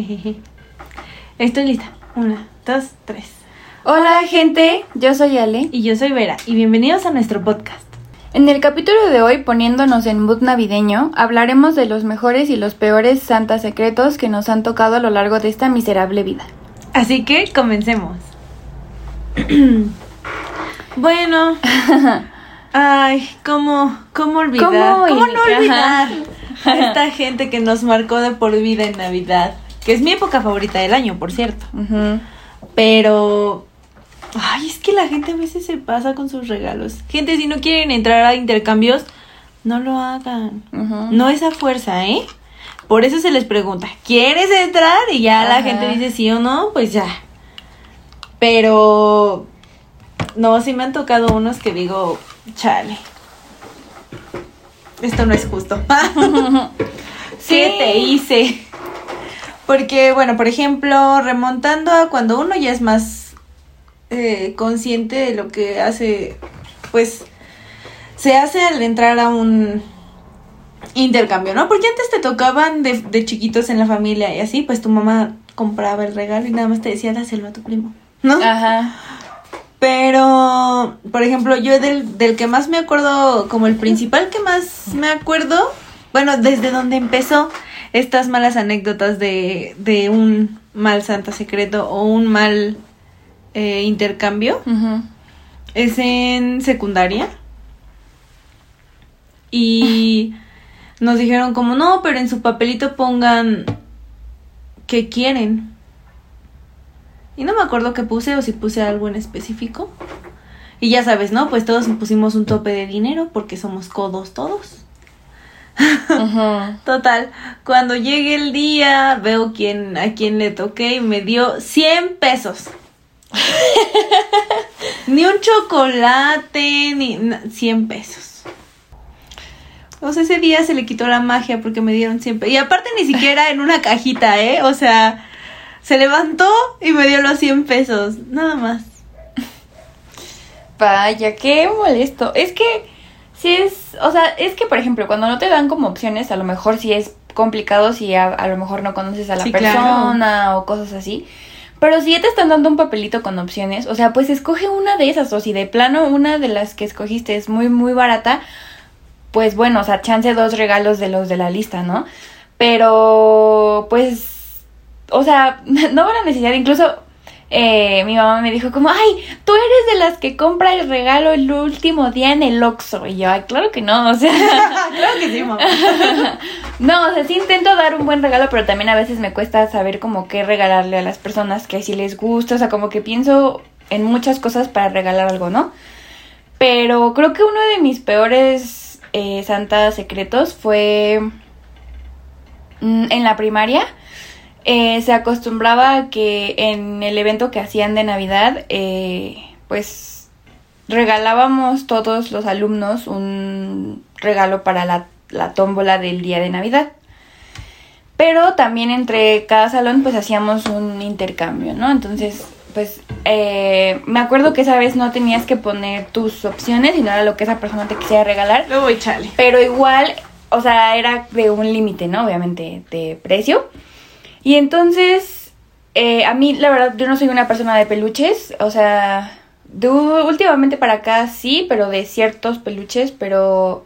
Estoy lista. Una, dos, tres. Hola gente, yo soy Ale. Y yo soy Vera. Y bienvenidos a nuestro podcast. En el capítulo de hoy, poniéndonos en mood navideño, hablaremos de los mejores y los peores santas secretos que nos han tocado a lo largo de esta miserable vida. Así que comencemos. bueno. Ay, ¿cómo, cómo olvidar? ¿Cómo, ¿Cómo no olvidar a esta gente que nos marcó de por vida en Navidad? Que es mi época favorita del año, por cierto. Pero Ay, es que la gente a veces se pasa con sus regalos. Gente, si no quieren entrar a intercambios, no lo hagan. No es a fuerza, ¿eh? Por eso se les pregunta, ¿quieres entrar? Y ya la gente dice sí o no, pues ya. Pero no, sí me han tocado unos que digo, chale. Esto no es justo. ¿Qué te hice? Porque, bueno, por ejemplo, remontando a cuando uno ya es más eh, consciente de lo que hace, pues, se hace al entrar a un intercambio, ¿no? Porque antes te tocaban de, de chiquitos en la familia y así, pues tu mamá compraba el regalo y nada más te decía, dáselo a tu primo, ¿no? Ajá. Pero, por ejemplo, yo del, del que más me acuerdo, como el principal que más me acuerdo, bueno, desde donde empezó estas malas anécdotas de, de un mal santa secreto o un mal eh, intercambio. Es en secundaria. Y nos dijeron como, no, pero en su papelito pongan que quieren. Y no me acuerdo qué puse o si puse algo en específico. Y ya sabes, ¿no? Pues todos pusimos un tope de dinero porque somos codos todos. Total, cuando llegue el día, veo quién, a quién le toqué y me dio 100 pesos. ni un chocolate, ni 100 pesos. O sea, ese día se le quitó la magia porque me dieron 100 pesos. Y aparte ni siquiera en una cajita, ¿eh? O sea, se levantó y me dio los 100 pesos. Nada más. Vaya, qué molesto. Es que si es, o sea, es que por ejemplo, cuando no te dan como opciones, a lo mejor sí es complicado si a, lo mejor no conoces a la persona o cosas así. Pero si ya te están dando un papelito con opciones, o sea, pues escoge una de esas, o si de plano una de las que escogiste es muy, muy barata, pues bueno, o sea, chance dos regalos de los de la lista, ¿no? Pero, pues, o sea, no van a necesitar, incluso eh, mi mamá me dijo como, ay, tú eres de las que compra el regalo el último día en el Oxxo. Y yo, ay, claro que no, o sea. claro que sí, mamá. no, o sea, sí intento dar un buen regalo, pero también a veces me cuesta saber como qué regalarle a las personas que si les gusta, o sea, como que pienso en muchas cosas para regalar algo, ¿no? Pero creo que uno de mis peores eh, santas secretos fue mm, en la primaria eh, se acostumbraba a que en el evento que hacían de Navidad, eh, pues regalábamos todos los alumnos un regalo para la, la tómbola del día de Navidad. Pero también entre cada salón pues hacíamos un intercambio, ¿no? Entonces, pues eh, me acuerdo que esa vez no tenías que poner tus opciones, sino era lo que esa persona te quisiera regalar. Luego chale. Pero igual, o sea, era de un límite, ¿no? Obviamente de precio. Y entonces, eh, a mí, la verdad, yo no soy una persona de peluches, o sea, de, últimamente para acá sí, pero de ciertos peluches, pero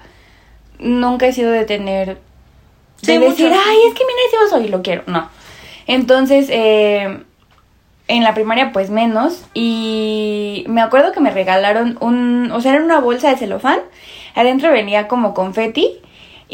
nunca he sido de tener... De decir, ay, es que mira ese oso y lo quiero. No. Entonces, eh, en la primaria pues menos y me acuerdo que me regalaron un, o sea, era una bolsa de celofán, adentro venía como confeti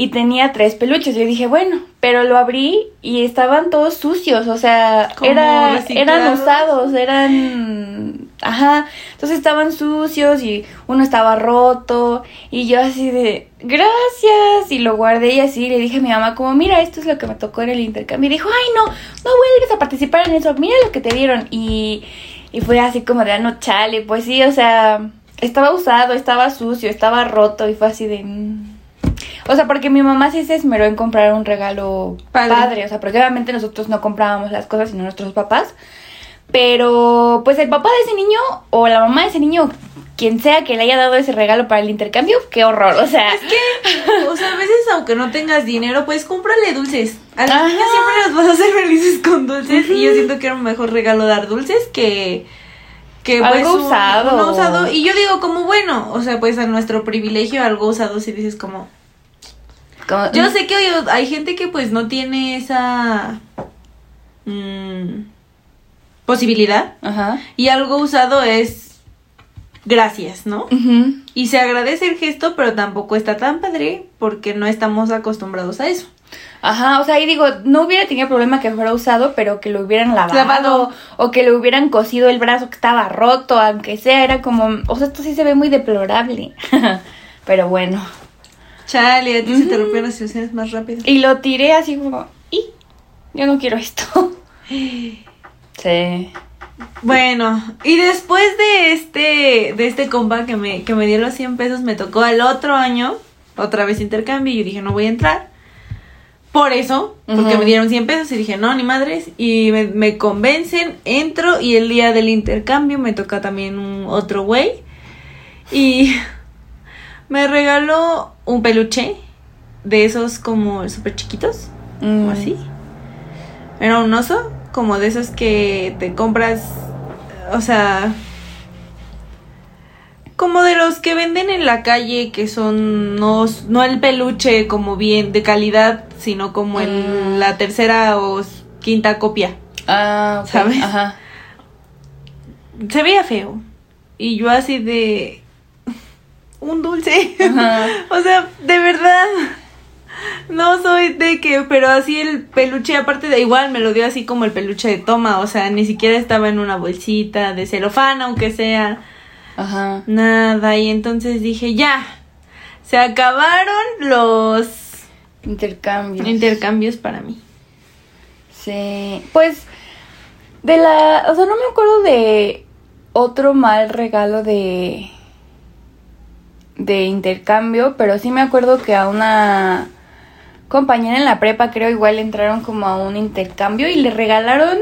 y tenía tres peluches. Yo dije, bueno, pero lo abrí y estaban todos sucios, o sea, era, eran usados, eran, ajá, entonces estaban sucios y uno estaba roto y yo así de, gracias, y lo guardé y así le dije a mi mamá como, mira, esto es lo que me tocó en el intercambio y dijo, ay no, no vuelves a participar en eso, mira lo que te dieron y, y fue así como de, ah, no, chale, pues sí, o sea, estaba usado, estaba sucio, estaba roto y fue así de... mm. O sea, porque mi mamá sí se esmeró en comprar un regalo Padre. padre. O sea, porque obviamente nosotros no comprábamos las cosas, sino nuestros papás. Pero, pues el papá de ese niño o la mamá de ese niño, quien sea que le haya dado ese regalo para el intercambio, qué horror. O sea, Es que, o sea, a veces aunque no tengas dinero, pues cómprale dulces. A las Ajá. niñas siempre las vas a hacer felices con dulces. Y yo siento que era un mejor regalo dar dulces que. Que pues, Algo un- usado. un usado. Y yo digo, como bueno, o sea, pues a nuestro privilegio, algo usado, si dices como. Como- Yo sé que hay, hay gente que pues no tiene esa. mm, posibilidad. Ajá. Y algo usado es. Gracias, ¿no? Ujú. Y se agradece el gesto, pero tampoco está tan padre porque no estamos acostumbrados a eso. Ajá, o sea, ahí digo, no hubiera tenido problema que fuera usado, pero que lo hubieran lavado, Lavado. o que le hubieran cosido el brazo que estaba roto, aunque sea, era como, o sea, esto sí se ve muy deplorable. pero bueno. Chale, a ti se te rompieron las ilusiones más rápido. Y lo tiré así como, y yo no quiero esto. sí. Bueno, y después de este, de este compa que me, que me dio los 100 pesos, me tocó al otro año, otra vez intercambio, y yo dije, no voy a entrar. Por eso, porque me dieron 100 pesos y dije, no, ni madres, y me, me convencen, entro, y el día del intercambio me toca también un otro güey, y me regaló un peluche de esos como súper chiquitos, Mm. o así. Era un oso, como de esos que te compras, o sea, como de los que venden en la calle, que son no, no el peluche como bien de calidad, sino como el, Mm. la tercera o quinta copia. Ah, ¿Sabes? Ajá. Se veía feo. Y yo así de... Un dulce. Ajá. o sea, de verdad. No soy de que, pero así el peluche, aparte de igual, me lo dio así como el peluche de toma, o sea, ni siquiera estaba en una bolsita de celofán, aunque sea Ajá. nada. Y entonces dije, ya, se acabaron los Intercambios. intercambios para mí. Sí, pues de la, o sea, no me acuerdo de otro mal regalo de de intercambio, pero sí me acuerdo que a una compañera en la prepa creo igual entraron como a un intercambio y le regalaron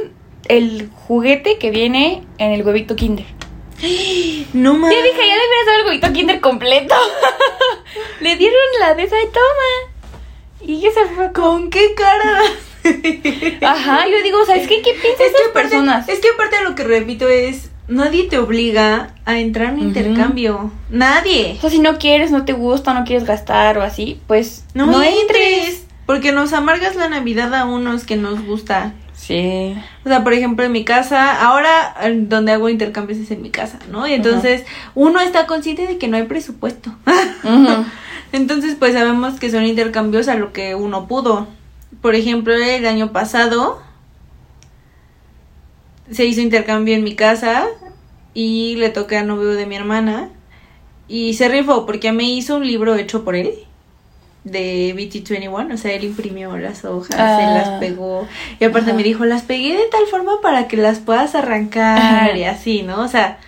el juguete que viene en el huevito Kinder. No Yo mames. dije, ya le hubieras dado el huevito Kinder completo. le dieron la de esa de toma. Y esa fue como ¿Con qué cara? Ajá, yo digo, ¿sabes qué? ¿Qué piensan Es que, aparte, personas? es que aparte lo que repito es, nadie te obliga a entrar a un Ujú. intercambio. Nadie. O sea, si no quieres, no te gusta, no quieres gastar o así, pues No, no, entres. entres. Porque nos amargas la Navidad a unos que nos gusta. Sí. O sea, por ejemplo, en mi casa, ahora eh, donde hago intercambios es en mi casa, ¿no? Y entonces uno está consciente de que no hay presupuesto. Entonces, pues sabemos que son intercambios a lo que uno pudo. Por ejemplo, el año pasado se hizo intercambio en mi casa y le toqué a novio de mi hermana y se rifó porque me hizo un libro hecho por él de BT21, o sea, él imprimió las hojas, Ah. él las pegó y aparte Ajá. me dijo, las pegué de tal forma para que las puedas arrancar Ajá. y así, ¿no? O sea,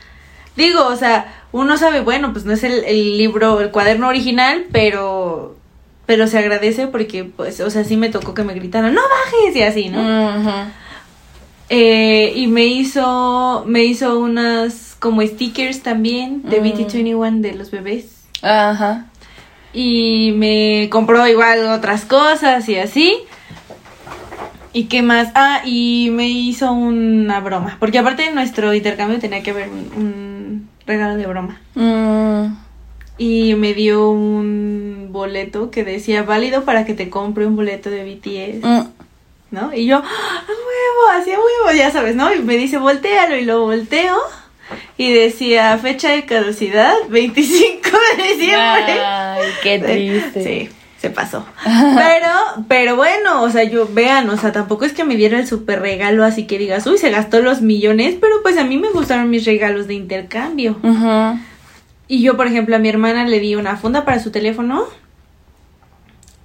digo, o sea, uno sabe, bueno, pues no es el, el libro, el cuaderno original, pero pero se agradece porque, pues, o sea, sí me tocó que me gritaran, no bajes y así, ¿no? Ujú. Eh, y me hizo, me hizo unas como stickers también de Mm. BT21 de los bebés. Ajá. Y me compró igual otras cosas y así. ¿Y qué más? Ah, y me hizo una broma. Porque aparte de nuestro intercambio tenía que haber un, un regalo de broma. Mm. Y me dio un boleto que decía válido para que te compre un boleto de BTS. Mm. ¿No? Y yo, ¡a huevo! Así a huevo, ya sabes, ¿no? Y me dice, voltealo, y lo volteo. Y decía, fecha de caducidad, 25 de diciembre. Ay, qué triste. Sí, se pasó. Pero, pero bueno, o sea, yo, vean, o sea, tampoco es que me diera el super regalo, así que digas, uy, se gastó los millones, pero pues a mí me gustaron mis regalos de intercambio. Ujú. Y yo, por ejemplo, a mi hermana le di una funda para su teléfono.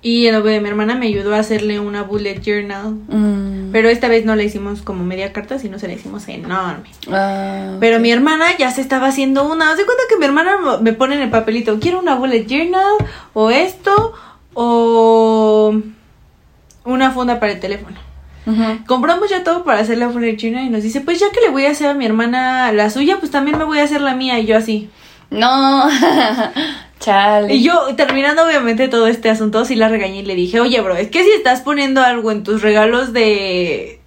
Y el novio de mi hermana me ayudó a hacerle una bullet journal. Mm. Pero esta vez no la hicimos como media carta, sino se la hicimos enorme. Ah, Pero mi hermana ya se estaba haciendo una. Haz de cuenta que mi hermana me pone en el papelito, quiero una bullet journal, o esto, o una funda para el teléfono. Compramos ya todo para hacer la bullet journal y nos dice, pues ya que le voy a hacer a mi hermana la suya, pues también me voy a hacer la mía. Y yo así. No. Chale. Y yo, terminando obviamente todo este asunto, sí la regañé y le dije, oye, bro, es que si estás poniendo algo en tus regalos de,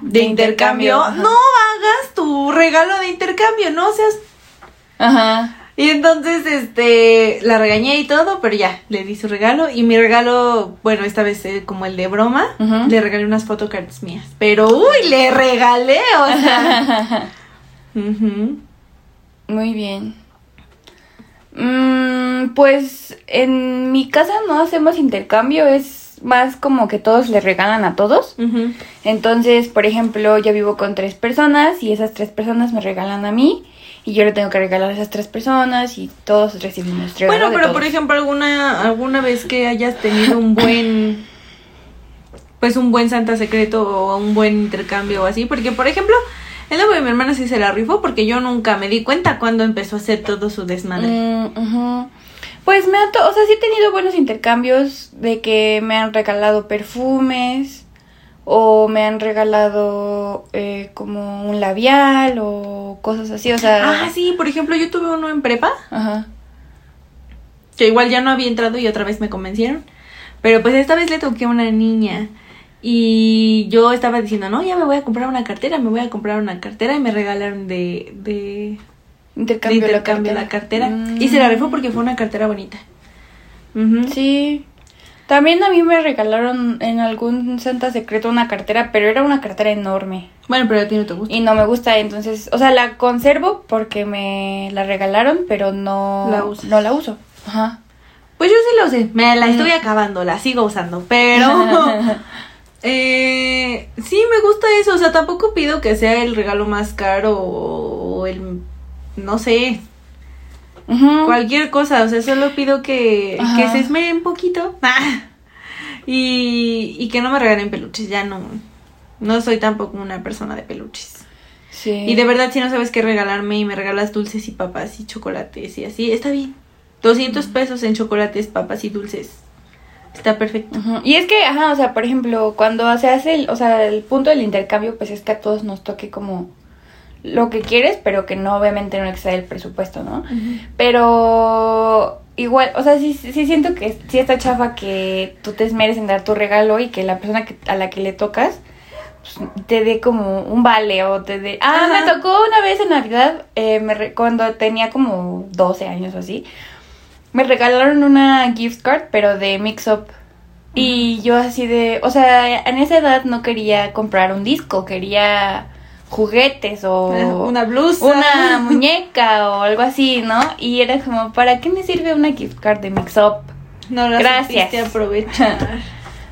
de, De intercambio, no hagas tu regalo de intercambio, no seas... Ajá. Y entonces, este, la regañé y todo, pero ya, le di su regalo. Y mi regalo, bueno, esta vez eh, como el de broma, le regalé unas photocards mías. Pero, uy, le regalé, o sea... Ujú. Muy bien. Mm, pues en mi casa no hacemos intercambio, es más como que todos le regalan a todos. Entonces, por ejemplo, yo vivo con tres personas y esas tres personas me regalan a mí y yo le tengo que regalar a esas tres personas y todos recibimos regalo Bueno, de pero todos. por ejemplo, alguna alguna vez que hayas tenido un buen pues un buen Santa secreto o un buen intercambio o así, porque por ejemplo, el novio de mi hermana sí se la rifó porque yo nunca me di cuenta cuando empezó a hacer todo su desmadre. Mm. Pues me ha, o sea, sí he tenido buenos intercambios de que me han regalado perfumes o me han regalado eh, como un labial o cosas así, o sea... Ah, sí, por ejemplo, yo tuve uno en prepa, Ajá. que igual ya no había entrado y otra vez me convencieron, pero pues esta vez le toqué a una niña. Y yo estaba diciendo, no, ya me voy a comprar una cartera, me voy a comprar una cartera y me regalaron de, de, Intercambio, de intercambio la cartera. Y se la rifó porque fue una cartera bonita. Sí. También a mí me regalaron en algún Santa Secreto una cartera, pero era una cartera enorme. Bueno, pero a ti no te gusta. Y no me gusta, entonces, o sea, la conservo porque me la regalaron, pero no La usas. no la uso. Ajá. Pues yo sí lo sé. Me la estoy acabando, la sigo usando. Pero. eh, sí, me gusta eso. O sea, tampoco pido que sea el regalo más caro o el. No sé. Cualquier cosa. O sea, solo pido que, Ajá. que se esmeren un poquito. y, y que no me regalen peluches. Ya no. No soy tampoco una persona de peluches. Sí. Y de verdad, si no sabes qué regalarme y me regalas dulces y papas y chocolates y así, está bien. 200 pesos en chocolates, papas y dulces. Está perfecto. Y es que, ajá, o sea, por ejemplo, cuando se hace, el, o sea, el punto del intercambio, pues es que a todos nos toque como lo que quieres, pero que no, obviamente, no excede el presupuesto, ¿no? Pero igual, o sea, sí, sí siento que sí está chafa que tú te esmeres en dar tu regalo y que la persona que, a la que le tocas pues, te dé como un vale o te dé... Ah, Ajá. me tocó una vez en Navidad, eh, me re- cuando tenía como 12 años o así, me regalaron una gift card, pero de Mix Up. Y yo así de, o sea, en esa edad no quería comprar un disco, quería juguetes o Una blusa. una muñeca o algo así, ¿no? Y era como, ¿para qué me sirve una gift card de Mix Up? No la Gracias. aprovechar.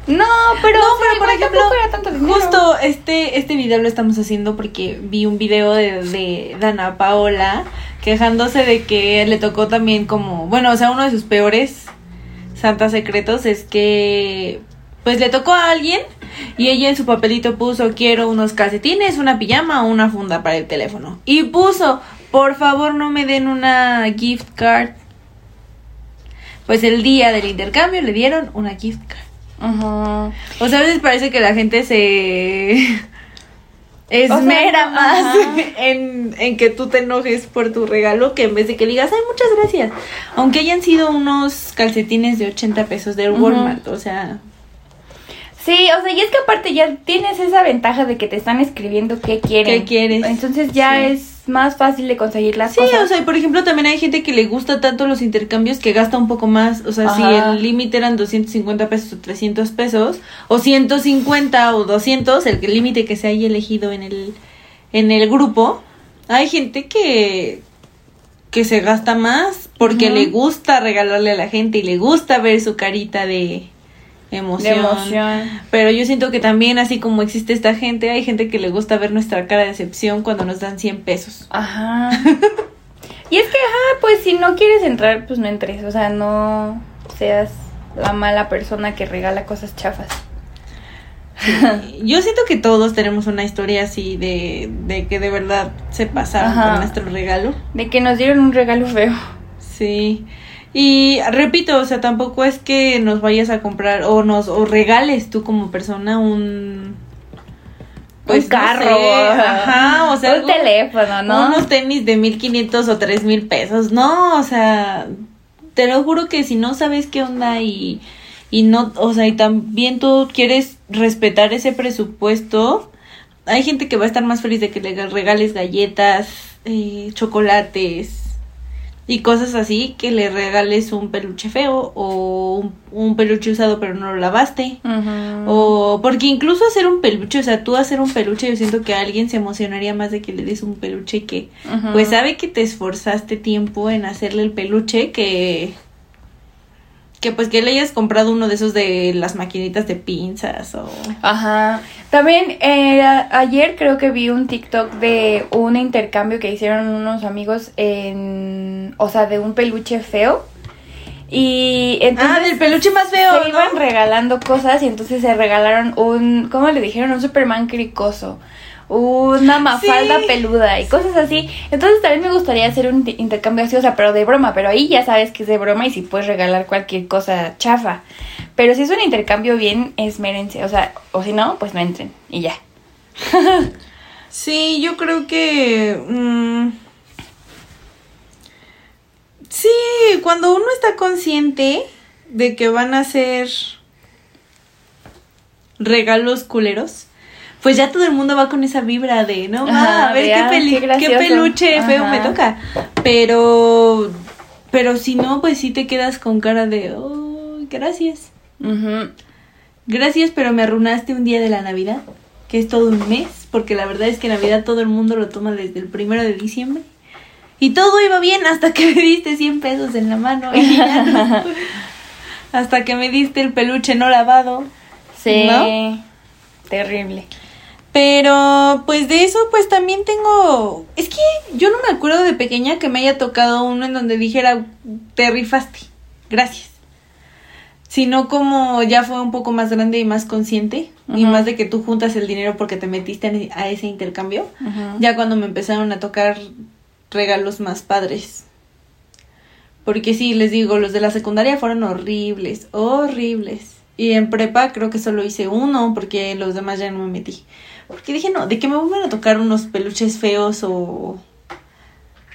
No, pero, no, pero por ejemplo, era tanto justo este, este video lo estamos haciendo porque vi un video de, de Dana Paola quejándose de que le tocó también como, bueno, o sea, uno de sus peores santas secretos es que pues le tocó a alguien y ella en su papelito puso quiero unos calcetines, una pijama o una funda para el teléfono. Y puso, por favor no me den una gift card. Pues el día del intercambio le dieron una gift card. Ujú. O sea, a veces parece que la gente se esmera O sea, más ajá. en, en que tú te enojes por tu regalo que en vez de que le digas, ay, muchas gracias. Aunque hayan sido unos calcetines de 80 pesos de Ujú. Walmart, o sea, Sí, o sea, y es que aparte ya tienes esa ventaja de que te están escribiendo qué quieren. ¿Qué quieres? Entonces ya Sí. es más fácil de conseguir las Sí, cosas. o sea, por ejemplo, también hay gente que le gusta tanto los intercambios que gasta un poco más. O sea, si el límite eran 250 pesos o 300 pesos, o 150 o 200, el límite que se haya elegido en el, en el grupo, hay gente que, que se gasta más porque le gusta regalarle a la gente y le gusta ver su carita de emoción. de emoción. Pero yo siento que también, así como existe esta gente, hay gente que le gusta ver nuestra cara de decepción cuando nos dan 100 pesos. Ajá. y es que, ajá, pues si no quieres entrar, pues no entres. O sea, no seas la mala persona que regala cosas chafas. Yo siento que todos tenemos una historia así de, de que de verdad se pasaron Ajá. con nuestro regalo. De que nos dieron un regalo feo. Sí. Y repito, o sea, tampoco es que nos vayas a comprar o nos o regales tú como persona un pues, un no carro. sé, ajá, o sea, un algo- teléfono, ¿no? unos tenis de 1500 o 3000 pesos. No, o sea, te lo juro que si no sabes qué onda y, y no, o sea, y también tú quieres respetar ese presupuesto, hay gente que va a estar más feliz de que le regales galletas, eh, chocolates y cosas así, que le regales un peluche feo o un, un peluche usado pero no lo lavaste. O porque incluso hacer un peluche, o sea, tú hacer un peluche, yo siento que alguien se emocionaría más de que le des un peluche que pues sabe que te esforzaste tiempo en hacerle el peluche que que pues que le hayas comprado uno de esos de las maquinitas de pinzas o Ajá. También eh, ayer creo que vi un TikTok de un intercambio que hicieron unos amigos en, o sea, de un peluche feo. Y entonces Ah, del peluche más feo, se ¿no? iban regalando cosas y entonces se regalaron un, ¿cómo le dijeron? Un Superman cricoso. Una mafalda Sí. peluda y cosas así. Entonces también me gustaría hacer un inter- intercambio así, o sea, pero de broma. Pero ahí ya sabes que es de broma y si puedes regalar cualquier cosa chafa. Pero si es un intercambio bien, esmérense. O sea, o si no, pues no entren y ya. Sí, yo creo que mm, sí, cuando uno está consciente de que van a ser regalos culeros, pues ya todo el mundo va con esa vibra de, no, ma, Ajá, a ver qué, peli- qué peluche feo me toca. Pero, pero si no, pues sí te quedas con cara de, oh, gracias. Gracias, pero me arruinaste un día de la Navidad, que es todo un mes, porque la verdad es que Navidad todo el mundo lo toma desde el primero de diciembre. Y todo iba bien hasta que me diste 100 pesos en la mano. y ya no- hasta que me diste el peluche no lavado. Sí. ¿No? Terrible. Pero pues de eso pues también tengo... Es que yo no me acuerdo de pequeña que me haya tocado uno en donde dijera, te rifaste, gracias. Sino como ya fue un poco más grande y más consciente. Y más de que tú juntas el dinero porque te metiste en- a ese intercambio. Ya cuando me empezaron a tocar regalos más padres. Porque sí, les digo, los de la secundaria fueron horribles, horribles. Y en prepa creo que solo hice uno porque los demás ya no me metí. Porque dije, no, de que me vuelvan a tocar unos peluches feos o,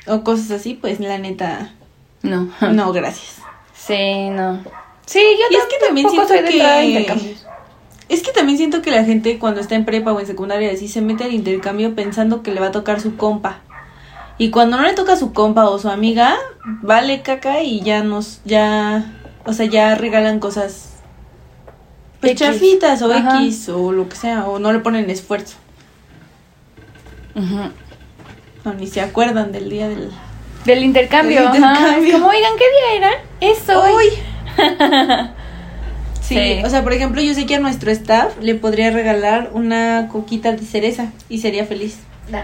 o cosas así, pues la neta, No. no, gracias. Sí, no. Sí, yo Y es que también siento soy de que-. Es que también siento que la gente cuando está en prepa o en secundaria así se mete al intercambio pensando que le va a tocar su compa. Y cuando no le toca su compa o su amiga, vale caca y ya nos, ya, o sea, ya regalan cosas pues, chafitas o Ajá. X o lo que sea, o no le ponen esfuerzo, Ujú. o ni se acuerdan del día del... Del intercambio, Del intercambio. Como, oigan, ¿qué día era? Es hoy. Sí, Sí. o sea, por ejemplo, yo sé que a nuestro staff le podría regalar una coquita de cereza y sería feliz. No.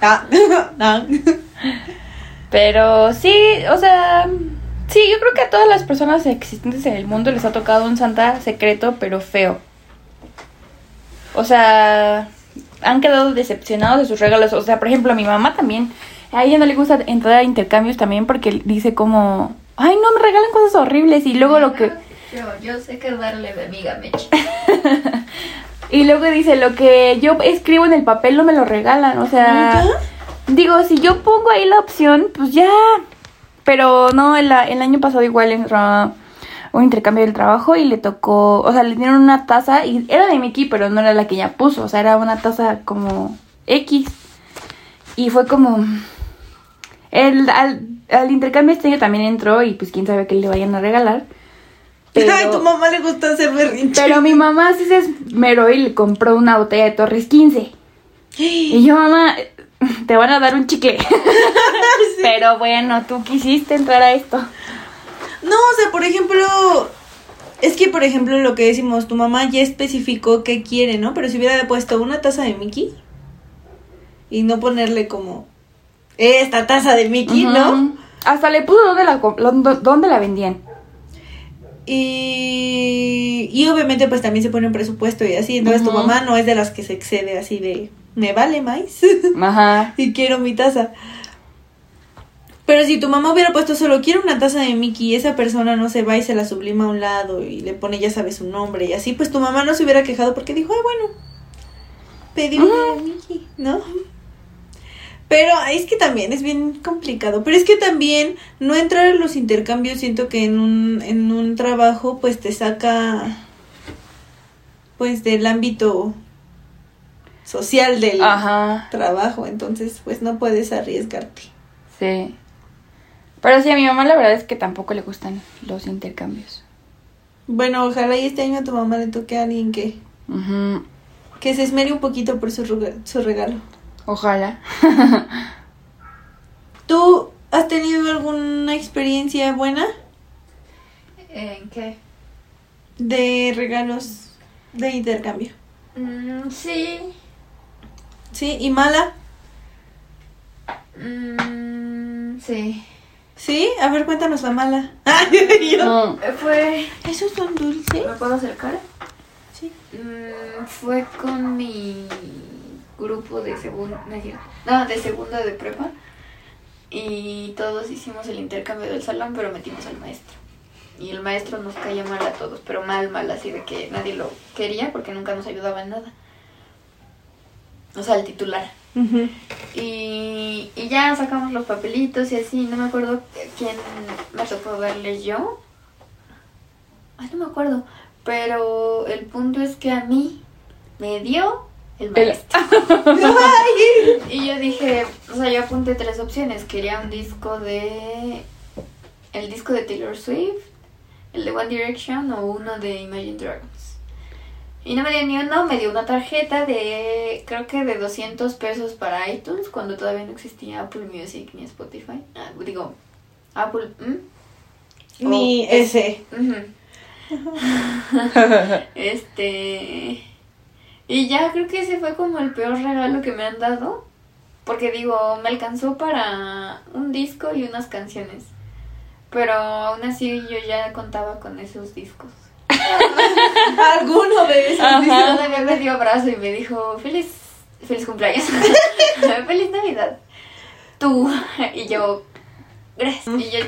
Ah, ah. Pero sí, o sea, sí, yo creo que a todas las personas existentes en el mundo les ha tocado un Santa secreto, pero feo. O sea, han quedado decepcionados de sus regalos. O sea, por ejemplo, a mi mamá también. A ella no le gusta entrar a intercambios también porque dice como, ay, no, me regalan cosas horribles y luego lo que... Yo, yo sé que darle de amiga Meche. Y luego dice, lo que yo escribo en el papel no me lo regalan, o sea... Digo, si yo pongo ahí la opción, pues ya. Pero no, el, el año pasado igual entró a un intercambio del trabajo y le tocó, o sea, le dieron una taza y era de Mickey, pero no era la que ella puso, o sea, era una taza como X. Y fue como... El, al, al intercambio este año también entró y pues quién sabe qué le vayan a regalar. Pero, Ay, tu mamá le gusta hacer berrinche. pero mi mamá sí se esmeró y le compró una botella de Torres 15. Y yo, mamá, te van a dar un chicle. Pero bueno, tú quisiste entrar a esto. No, o sea, por ejemplo, es que por ejemplo lo que decimos, tu mamá ya especificó qué quiere, ¿no? Pero si hubiera puesto una taza de Mickey y no ponerle como esta taza de Mickey, ¿no? Hasta le puso dónde la, dónde la vendían. Y, y obviamente pues también se pone un presupuesto y así, entonces tu mamá no es de las que se excede así de, me vale más Ajá. y quiero mi taza. Pero si tu mamá hubiera puesto solo quiero una taza de Mickey y esa persona no se va y se la sublima a un lado y le pone ya sabes su nombre y así, pues tu mamá no se hubiera quejado porque dijo, ay bueno, pedí una de Mickey, ¿no? Pero es que también es bien complicado. Pero es que también no entrar en los intercambios siento que en un, en un trabajo pues te saca pues del ámbito social del Ajá. trabajo. Entonces pues no puedes arriesgarte. Sí. Pero sí, a mi mamá la verdad es que tampoco le gustan los intercambios. Bueno, ojalá y este año a tu mamá le toque a alguien que, que se esmere un poquito por su regalo. Ojalá. ¿Tú has tenido alguna experiencia buena ¿En qué? de regalos de intercambio? Mm, sí. ¿Sí? ¿Y mala? Mm, sí. ¿Sí? A ver, cuéntanos la mala. Yo. Eh, Fue. ¿Esos son dulces? ¿Me puedo acercar? Sí. Mm, fue con mi grupo de segundo. No, de segundo de prepa. Y todos hicimos el intercambio del salón, pero metimos al maestro. Y el maestro nos caía mal a todos, pero mal, mal, así de que nadie lo quería porque nunca nos ayudaba en nada. O sea, el titular. Y, y ya sacamos los papelitos y así, no me acuerdo quién me tocó darle yo. Ay, no me acuerdo. Pero el punto es que a mí me dio el maestro. y yo dije, o sea, yo apunté tres opciones. Quería un disco de... El disco de Taylor Swift, el de One Direction o uno de Imagine Dragons. Y no me dio ni uno, me dio una tarjeta de, creo que de 200 pesos para iTunes, cuando todavía no existía Apple Music ni Spotify. Ah, digo, Apple... Ni ese. Este... Y ya creo que ese fue como el peor regalo que me han dado. Porque digo, me alcanzó para un disco y unas canciones. Pero aún así yo ya contaba con esos discos. Alguno de esos. Todavía me dio abrazo y me dijo, feliz, feliz cumpleaños. feliz Navidad. Tú. Y yo, gracias. Y yo,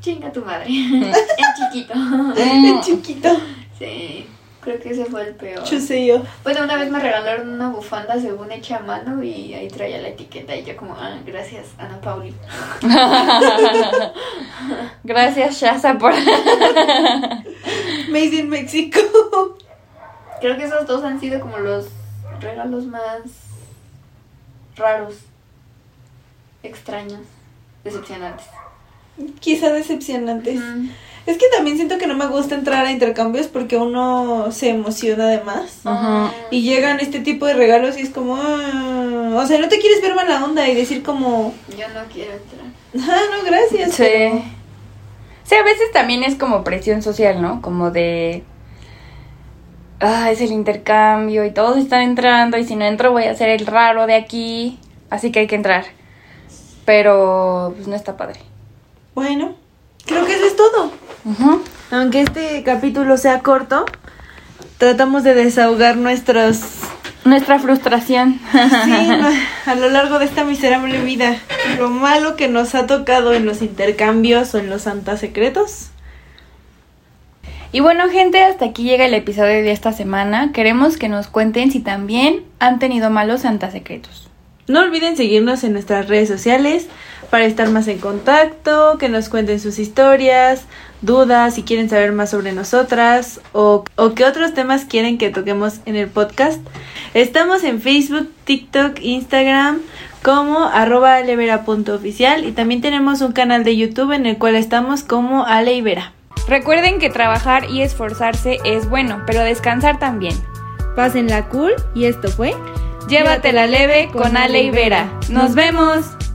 chinga tu madre. en chiquito. El chiquito. Sí, creo que ese fue el peor. Chuseyo. Bueno, una vez me regalaron una bufanda según hecha a mano y ahí traía la etiqueta y yo como, ah, gracias, Ana Pauli. Gracias, Shaza, por... Made in Mexico. Creo que esos dos han sido como los regalos más raros, extraños, decepcionantes. Quizá decepcionantes. Es que también siento que no me gusta entrar a intercambios porque uno se emociona además. Ajá. Y llegan este tipo de regalos y es como... ah, o sea, no te quieres ver mala onda y decir como... Yo no quiero entrar. Ah, no, gracias. Sí. Sí, a veces también es como presión social, ¿no? Como de... Ah, es el intercambio y todos están entrando y si no entro voy a ser el raro de aquí. Así que hay que entrar. Pero pues no está padre. Bueno, creo que eso es todo. Aunque este capítulo sea corto, tratamos de desahogar nuestros... Nuestra frustración. Sí, a lo largo de esta miserable vida. Lo malo que nos ha tocado en los intercambios o en los santas secretos. Y bueno, gente, hasta aquí llega el episodio de esta semana. Queremos que nos cuenten si también han tenido malos santas secretos. No olviden seguirnos en nuestras redes sociales para estar más en contacto, que nos cuenten sus historias, dudas, si quieren saber más sobre nosotras o, o qué otros temas quieren que toquemos en el podcast. Estamos en Facebook, TikTok, Instagram como arroba alevera.oficial y también tenemos un canal de YouTube en el cual estamos como Aleivera. Recuerden que trabajar y esforzarse es bueno, pero descansar también. Pásenla cool y esto fue Llévatela leve con Ale y Vera. ¡Nos vemos!